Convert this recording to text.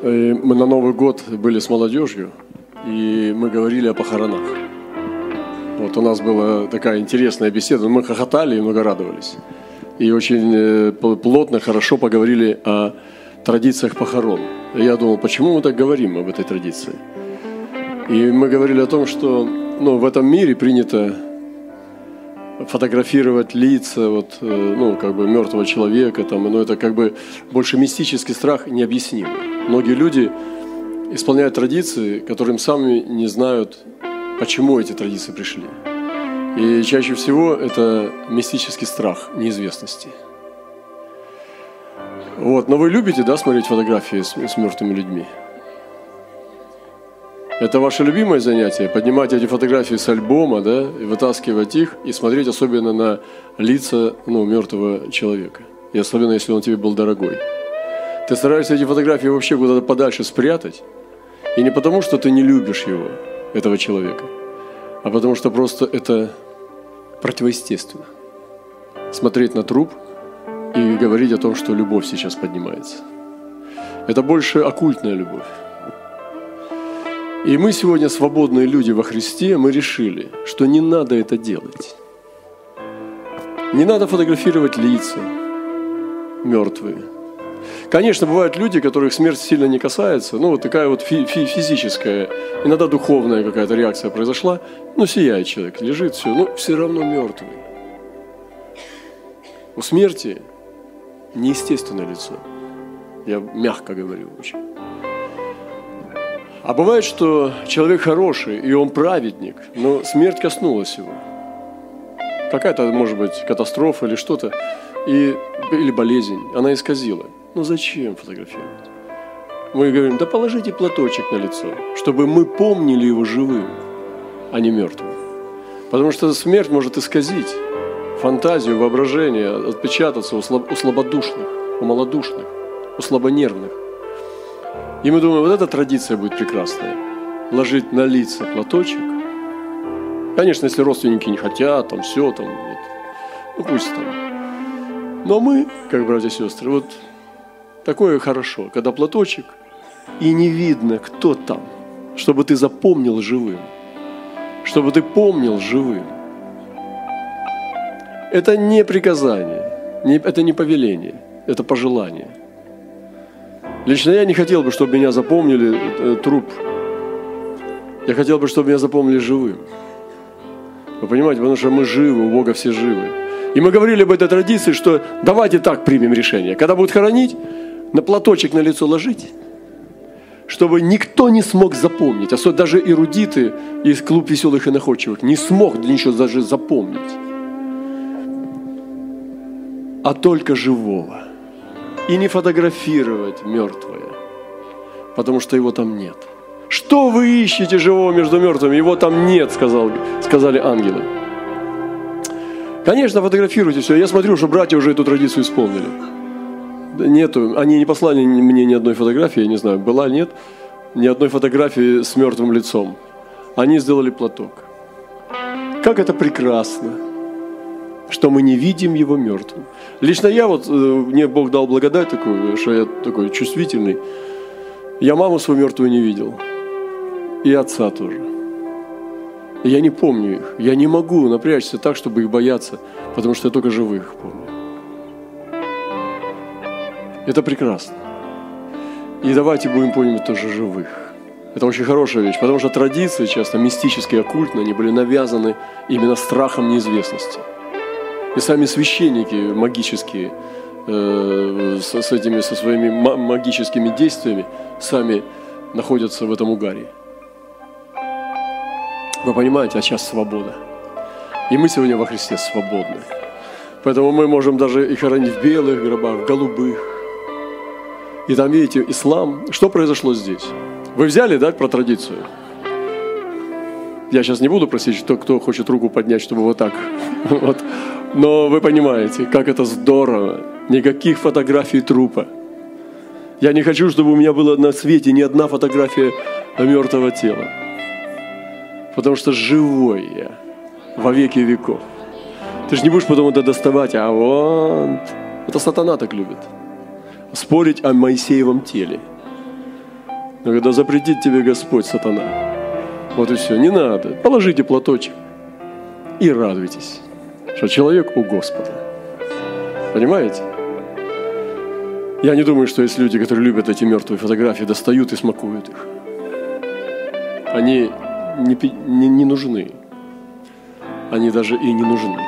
Э, мы на Новый год были с молодежью, и мы говорили о похоронах. Вот у нас была такая интересная беседа, мы хохотали и много радовались. И очень э, плотно, хорошо поговорили о традициях похорон. Я думал, почему мы так говорим об этой традиции? И мы говорили о том, что ну, в этом мире принято фотографировать лица, вот, э, ну, как бы мертвого человека, там, но это как бы больше мистический страх необъяснимый. Многие люди исполняют традиции, которым сами не знают, почему эти традиции пришли. И чаще всего это мистический страх неизвестности. Вот, но вы любите, да, смотреть фотографии с, с мертвыми людьми? Это ваше любимое занятие, поднимать эти фотографии с альбома, да, и вытаскивать их, и смотреть особенно на лица, ну, мертвого человека. И особенно, если он тебе был дорогой. Ты стараешься эти фотографии вообще куда-то подальше спрятать. И не потому, что ты не любишь его, этого человека, а потому что просто это противоестественно. Смотреть на труп и говорить о том, что любовь сейчас поднимается. Это больше оккультная любовь. И мы сегодня, свободные люди во Христе, мы решили, что не надо это делать. Не надо фотографировать лица мертвые – Конечно, бывают люди, которых смерть сильно не касается, ну, вот такая вот фи- фи- физическая, иногда духовная какая-то реакция произошла, ну, сияет человек, лежит, все, но все равно мертвый. У смерти неестественное лицо. Я мягко говорю очень. А бывает, что человек хороший, и он праведник, но смерть коснулась его. Какая-то, может быть, катастрофа или что-то, и, или болезнь, она исказила. Ну зачем фотографировать? Мы говорим, да положите платочек на лицо, чтобы мы помнили его живым, а не мертвым. Потому что смерть может исказить фантазию, воображение, отпечататься у, у слабодушных, у малодушных, у слабонервных. И мы думаем, вот эта традиция будет прекрасная. Ложить на лица платочек. Конечно, если родственники не хотят, там все, там, вот, ну пусть там. Но мы, как братья и сестры, вот Такое хорошо, когда платочек, и не видно, кто там, чтобы ты запомнил живым. Чтобы ты помнил живым. Это не приказание, это не повеление, это пожелание. Лично я не хотел бы, чтобы меня запомнили э, труп. Я хотел бы, чтобы меня запомнили живым. Вы понимаете, потому что мы живы, у Бога все живы. И мы говорили об этой традиции, что давайте так примем решение. Когда будут хоронить, на платочек на лицо ложить, чтобы никто не смог запомнить, особенно даже эрудиты из клуб веселых и находчивых, не смог ничего даже запомнить, а только живого. И не фотографировать мертвое, потому что его там нет. Что вы ищете живого между мертвыми? Его там нет, сказал, сказали ангелы. Конечно, фотографируйте все. Я смотрю, что братья уже эту традицию исполнили. Нету. Они не послали мне ни одной фотографии, я не знаю, была, нет, ни одной фотографии с мертвым лицом. Они сделали платок. Как это прекрасно, что мы не видим его мертвым. Лично я вот, э, мне Бог дал благодать такую, что я такой чувствительный. Я маму свою мертвую не видел. И отца тоже. я не помню их. Я не могу напрячься так, чтобы их бояться, потому что я только живых помню. Это прекрасно. И давайте будем помнить тоже живых. Это очень хорошая вещь, потому что традиции часто мистические, оккультные, они были навязаны именно страхом неизвестности. И сами священники магические э, с, этими, со своими магическими действиями сами находятся в этом угаре. Вы понимаете, а сейчас свобода. И мы сегодня во Христе свободны. Поэтому мы можем даже и хоронить в белых гробах, в голубых, и там, видите, ислам. Что произошло здесь? Вы взяли, да, про традицию? Я сейчас не буду просить, кто, кто хочет руку поднять, чтобы вот так. Вот. Но вы понимаете, как это здорово. Никаких фотографий трупа. Я не хочу, чтобы у меня было на свете ни одна фотография мертвого тела. Потому что живой я во веки веков. Ты же не будешь потом это доставать, а вот. Это сатана так любит спорить о Моисеевом теле. Но когда запретит тебе Господь, сатана, вот и все, не надо. Положите платочек и радуйтесь, что человек у Господа. Понимаете? Я не думаю, что есть люди, которые любят эти мертвые фотографии, достают и смакуют их. Они не, не, не нужны. Они даже и не нужны.